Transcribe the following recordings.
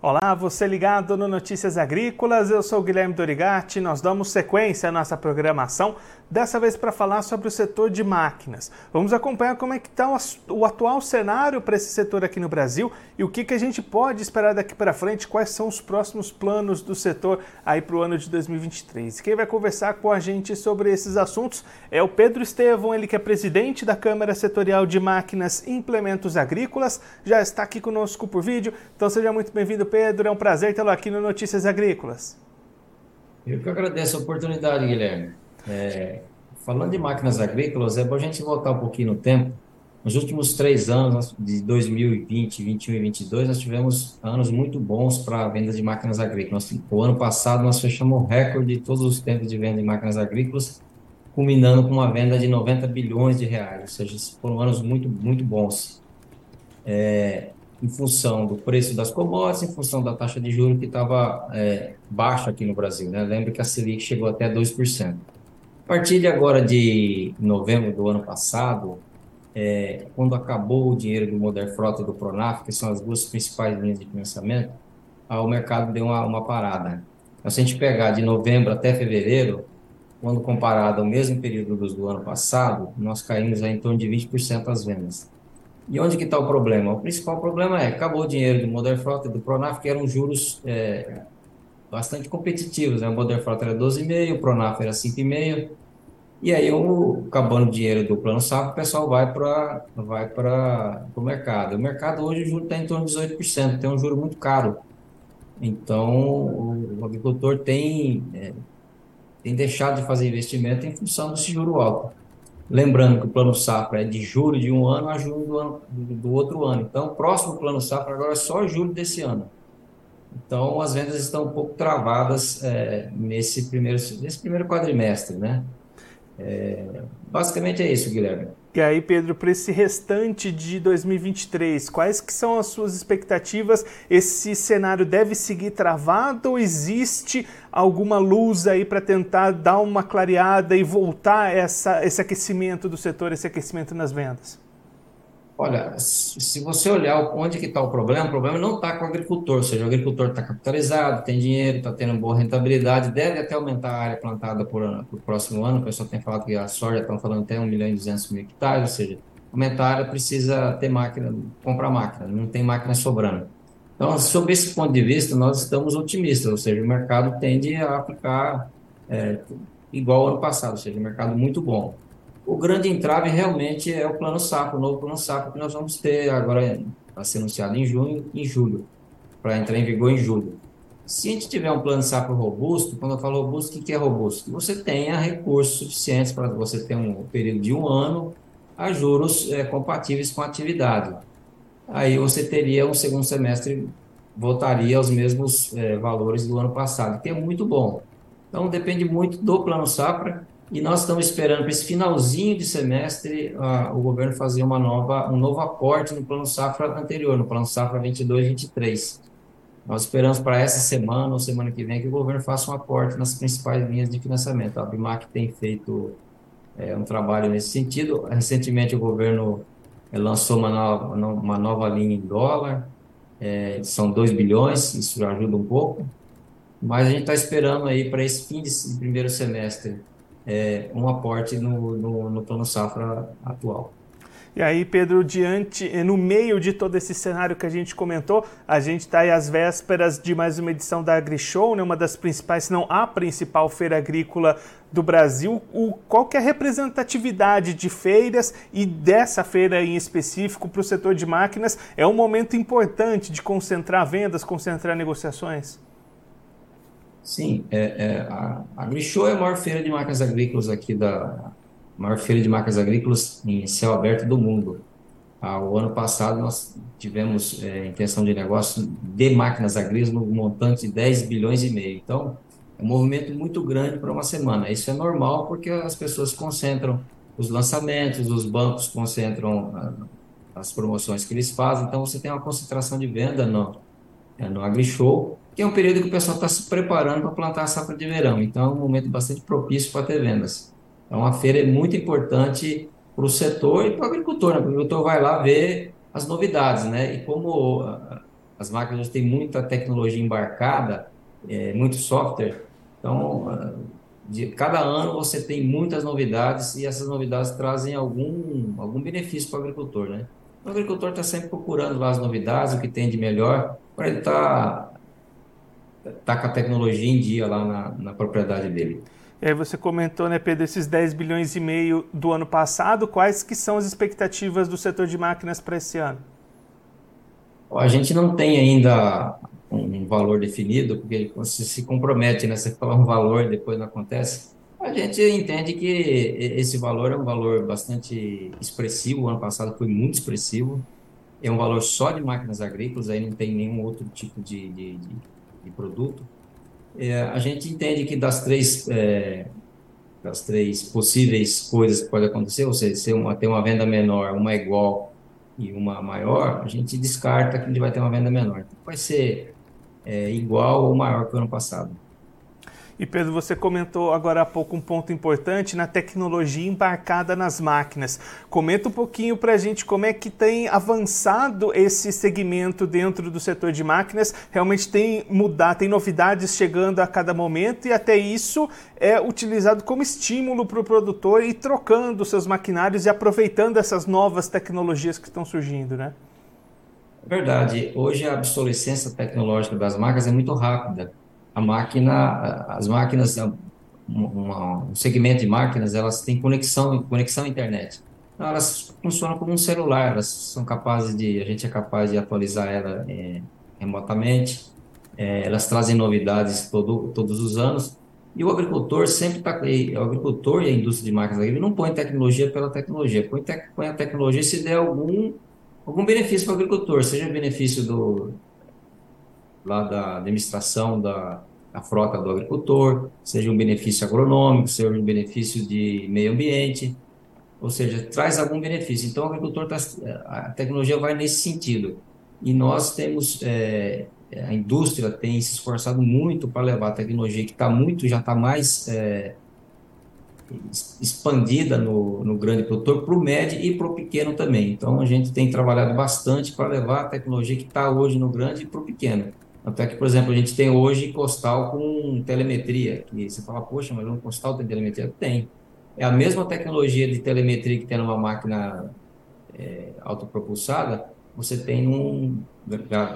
Olá, você ligado no Notícias Agrícolas, eu sou Guilherme Dorigatti. Nós damos sequência à nossa programação, dessa vez para falar sobre o setor de máquinas. Vamos acompanhar como é que está o atual cenário para esse setor aqui no Brasil e o que, que a gente pode esperar daqui para frente, quais são os próximos planos do setor aí para o ano de 2023. Quem vai conversar com a gente sobre esses assuntos é o Pedro Estevão, ele que é presidente da Câmara Setorial de Máquinas e Implementos Agrícolas, já está aqui conosco por vídeo, então seja muito bem-vindo, Pedro. É um prazer tê-lo aqui no Notícias Agrícolas. Eu que agradeço a oportunidade, Guilherme. É, falando de máquinas agrícolas, é bom a gente voltar um pouquinho no tempo. Nos últimos três anos, de 2020, 2021 e 2022, nós tivemos anos muito bons para a venda de máquinas agrícolas. O ano passado, nós fechamos o recorde de todos os tempos de venda de máquinas agrícolas, culminando com uma venda de 90 bilhões de reais, ou seja, foram anos muito, muito bons. É, em função do preço das commodities, em função da taxa de juros que estava é, baixa aqui no Brasil. Né? Que a Selic chegou até 2%. A partir de agora de novembro do ano passado, é, quando acabou o dinheiro do Modern Frota e do Pronaf, que são as duas principais linhas de financiamento, o mercado deu uma, uma parada. Então, se a gente pegar de novembro até fevereiro, quando comparado ao mesmo período do, do ano passado, nós caímos em torno de 20% as vendas. E onde que está o problema? O principal problema é, acabou o dinheiro do Modern Frota e do Pronaf, que eram juros é, bastante competitivos. Né? O Modern Frota era 12,5, o Pronaf era 5,5. E aí, o, acabando o dinheiro do Plano Safra, o pessoal vai para vai o mercado. O mercado hoje, o juro está em torno de 18%, tem um juro muito caro. Então, o, o agricultor tem, é, tem deixado de fazer investimento em função desse juro alto. Lembrando que o plano safra é de julho de um ano a julho do, ano, do outro ano. Então, o próximo plano safra agora é só julho desse ano. Então, as vendas estão um pouco travadas é, nesse, primeiro, nesse primeiro quadrimestre, né? É, basicamente é isso, Guilherme. E aí, Pedro, para esse restante de 2023, quais que são as suas expectativas? Esse cenário deve seguir travado ou existe alguma luz aí para tentar dar uma clareada e voltar essa, esse aquecimento do setor, esse aquecimento nas vendas? Olha, se você olhar onde que está o problema, o problema não está com o agricultor, ou seja, o agricultor está capitalizado, tem dinheiro, está tendo boa rentabilidade, deve até aumentar a área plantada por, por próximo ano, o pessoal tem falado que a soja estão falando até 1 milhão e 200 mil hectares, ou seja, aumentar a área precisa ter máquina, comprar máquina, não tem máquina sobrando. Então, sob esse ponto de vista, nós estamos otimistas, ou seja, o mercado tende a ficar é, igual ao ano passado, ou seja, um mercado muito bom. O grande entrave realmente é o plano safra, o novo plano safra que nós vamos ter agora vai ser anunciado em junho em julho, para entrar em vigor em julho. Se a gente tiver um plano safra robusto, quando eu falo robusto, o que é robusto? Que você tenha recursos suficientes para você ter um período de um ano a juros é, compatíveis com a atividade. Aí você teria um segundo semestre, voltaria aos mesmos é, valores do ano passado, que é muito bom. Então depende muito do plano safra e nós estamos esperando para esse finalzinho de semestre uh, o governo fazer uma nova, um novo aporte no plano safra anterior, no plano safra 22-23. Nós esperamos para essa semana ou semana que vem que o governo faça um aporte nas principais linhas de financiamento. A BIMAC tem feito é, um trabalho nesse sentido. Recentemente o governo é, lançou uma nova, uma nova linha em dólar, é, são 2 bilhões, isso ajuda um pouco. Mas a gente está esperando aí para esse fim de primeiro semestre é, um aporte no, no, no plano safra atual. E aí, Pedro, diante, no meio de todo esse cenário que a gente comentou, a gente está aí às vésperas de mais uma edição da AgriShow, né, uma das principais, se não a principal feira agrícola do Brasil. O, qual que é a representatividade de feiras e dessa feira em específico para o setor de máquinas? É um momento importante de concentrar vendas, concentrar negociações? Sim, é, é, a AgriShow é a maior feira de máquinas agrícolas aqui da maior feira de máquinas agrícolas em céu aberto do mundo. Ah, o ano passado nós tivemos é, intenção de negócio de máquinas agrícolas no montante de 10 bilhões e meio. Então, é um movimento muito grande para uma semana. Isso é normal porque as pessoas concentram os lançamentos, os bancos concentram ah, as promoções que eles fazem. Então, você tem uma concentração de venda no, é, no AgriShow que é um período que o pessoal está se preparando para plantar a safra de verão. Então, é um momento bastante propício para ter vendas. Então, a feira é muito importante para o setor e para o agricultor, né? O agricultor vai lá ver as novidades, né? E como as máquinas têm muita tecnologia embarcada, é, muito software. Então, de cada ano você tem muitas novidades e essas novidades trazem algum, algum benefício para o agricultor, né? O agricultor está sempre procurando lá as novidades, o que tem de melhor, para ele estar tá, tá com a tecnologia em dia lá na, na propriedade dele. E aí você comentou, né, Pedro, esses 10 bilhões e meio do ano passado, quais que são as expectativas do setor de máquinas para esse ano? A gente não tem ainda um valor definido, porque você se compromete, né? Você fala um valor e depois não acontece. A gente entende que esse valor é um valor bastante expressivo. O ano passado foi muito expressivo. É um valor só de máquinas agrícolas, aí não tem nenhum outro tipo de, de, de, de produto. É, a gente entende que das três, é, das três possíveis coisas que podem acontecer, ou seja, se uma, ter uma venda menor, uma igual e uma maior, a gente descarta que a gente vai ter uma venda menor. Vai ser é, igual ou maior que o ano passado. E Pedro, você comentou agora há pouco um ponto importante na tecnologia embarcada nas máquinas. Comenta um pouquinho para a gente como é que tem avançado esse segmento dentro do setor de máquinas. Realmente tem mudado, tem novidades chegando a cada momento e até isso é utilizado como estímulo para o produtor e trocando seus maquinários e aproveitando essas novas tecnologias que estão surgindo, né? Verdade. Hoje a obsolescência tecnológica das máquinas é muito rápida a máquina, as máquinas, uma, um segmento de máquinas, elas têm conexão, conexão à internet. Então, elas funcionam como um celular, elas são capazes de, a gente é capaz de atualizar ela é, remotamente, é, elas trazem novidades todo, todos os anos, e o agricultor sempre está, o agricultor e a indústria de máquinas ele não põe tecnologia pela tecnologia, põe, te, põe a tecnologia se der algum, algum benefício para o agricultor, seja benefício do, lá da administração da, da frota do agricultor, seja um benefício agronômico, seja um benefício de meio ambiente, ou seja, traz algum benefício. Então, o agricultor, tá, a tecnologia vai nesse sentido. E nós temos, é, a indústria tem se esforçado muito para levar a tecnologia que está muito, já está mais é, expandida no, no grande produtor, para o médio e para o pequeno também. Então, a gente tem trabalhado bastante para levar a tecnologia que está hoje no grande para o pequeno. Até que, por exemplo, a gente tem hoje costal com telemetria, que você fala, poxa, mas um costal tem telemetria? Tem. É a mesma tecnologia de telemetria que tem numa máquina é, autopropulsada, você tem um,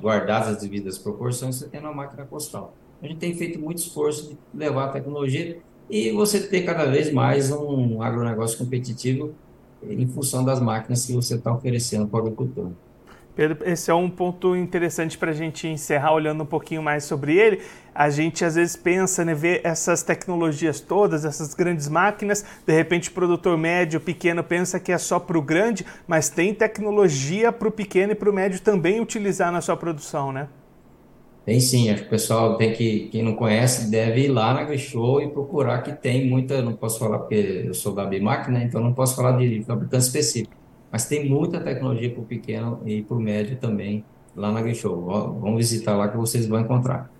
guardadas as devidas proporções, você tem numa máquina costal. A gente tem feito muito esforço de levar a tecnologia e você ter cada vez mais um agronegócio competitivo em função das máquinas que você está oferecendo para o agricultor. Pedro, esse é um ponto interessante para a gente encerrar olhando um pouquinho mais sobre ele. A gente às vezes pensa, né, ver essas tecnologias todas, essas grandes máquinas, de repente o produtor médio, pequeno pensa que é só para o grande, mas tem tecnologia para o pequeno e para o médio também utilizar na sua produção, né? Tem sim, acho que o pessoal tem que, quem não conhece, deve ir lá na AgriShow e procurar que tem muita, não posso falar porque eu sou da Bimac, né, então não posso falar de fabricante específico mas tem muita tecnologia para o pequeno e para o médio também lá na AgriShow. Vamos visitar lá que vocês vão encontrar.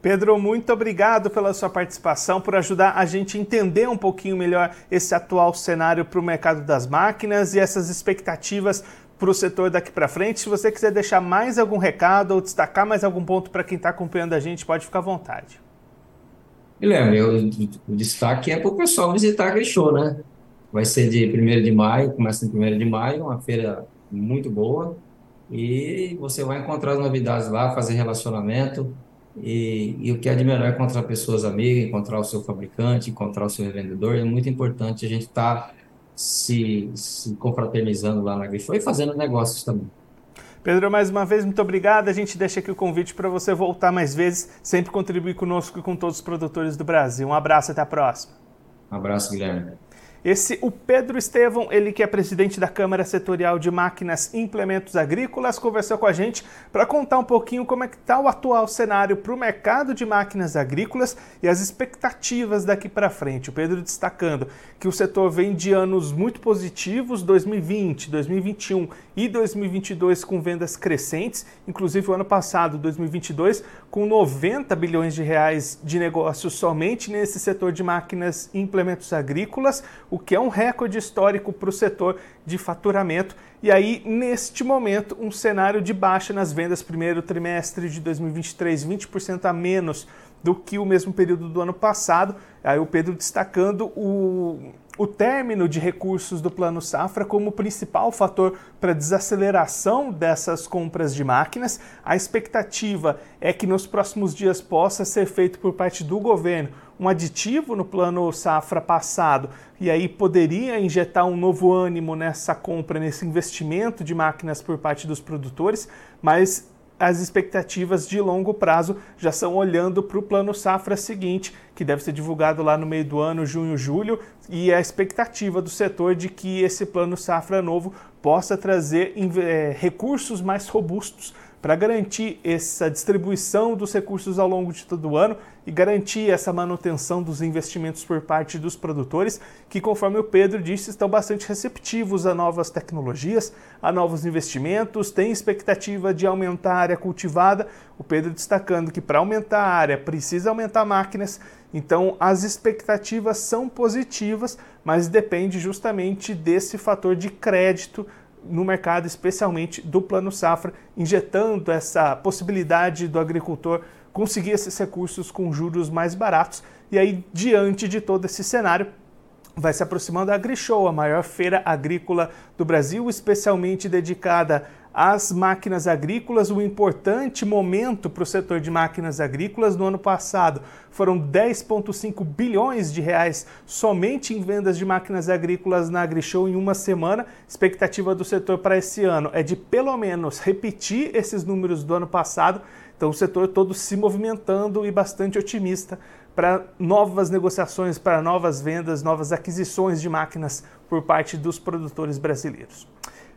Pedro, muito obrigado pela sua participação, por ajudar a gente a entender um pouquinho melhor esse atual cenário para o mercado das máquinas e essas expectativas para o setor daqui para frente. Se você quiser deixar mais algum recado ou destacar mais algum ponto para quem está acompanhando a gente, pode ficar à vontade. Guilherme, o, destaque é para o pessoal visitar a AgriShow, né? Vai ser de 1 de maio, começa em 1 de maio, uma feira muito boa. E você vai encontrar as novidades lá, fazer relacionamento. E, e o que é de melhor é encontrar pessoas amigas, encontrar o seu fabricante, encontrar o seu revendedor. É muito importante a gente estar tá se, se confraternizando lá na Grifo e fazendo negócios também. Pedro, mais uma vez, muito obrigado. A gente deixa aqui o convite para você voltar mais vezes, sempre contribuir conosco e com todos os produtores do Brasil. Um abraço, até a próxima. Um abraço, Guilherme. Esse, o Pedro Estevão, ele que é presidente da Câmara Setorial de Máquinas e Implementos Agrícolas, conversou com a gente para contar um pouquinho como é que está o atual cenário para o mercado de máquinas agrícolas e as expectativas daqui para frente. O Pedro destacando que o setor vem de anos muito positivos, 2020, 2021 e 2022 com vendas crescentes, inclusive o ano passado, 2022, com 90 bilhões de reais de negócio somente nesse setor de máquinas e implementos agrícolas, o que é um recorde histórico para o setor de faturamento. E aí, neste momento, um cenário de baixa nas vendas primeiro trimestre de 2023, 20% a menos do que o mesmo período do ano passado. Aí o Pedro destacando o, o término de recursos do Plano Safra como principal fator para desaceleração dessas compras de máquinas. A expectativa é que nos próximos dias possa ser feito por parte do governo um aditivo no Plano Safra passado e aí poderia injetar um novo ânimo nessa compra, nesse investimento de máquinas por parte dos produtores, mas as expectativas de longo prazo já são olhando para o plano safra seguinte, que deve ser divulgado lá no meio do ano, junho, julho, e a expectativa do setor de que esse plano safra novo possa trazer é, recursos mais robustos para garantir essa distribuição dos recursos ao longo de todo o ano e garantir essa manutenção dos investimentos por parte dos produtores, que, conforme o Pedro disse, estão bastante receptivos a novas tecnologias, a novos investimentos, têm expectativa de aumentar a área cultivada. O Pedro destacando que para aumentar a área precisa aumentar máquinas, então as expectativas são positivas, mas depende justamente desse fator de crédito no mercado, especialmente do Plano Safra, injetando essa possibilidade do agricultor conseguir esses recursos com juros mais baratos. E aí, diante de todo esse cenário, vai se aproximando a AgriShow, a maior feira agrícola do Brasil, especialmente dedicada às máquinas agrícolas, um importante momento para o setor de máquinas agrícolas. No ano passado foram 10,5 bilhões de reais somente em vendas de máquinas agrícolas na AgriShow em uma semana. Expectativa do setor para esse ano é de pelo menos repetir esses números do ano passado. Então o setor todo se movimentando e bastante otimista para novas negociações, para novas vendas, novas aquisições de máquinas por parte dos produtores brasileiros.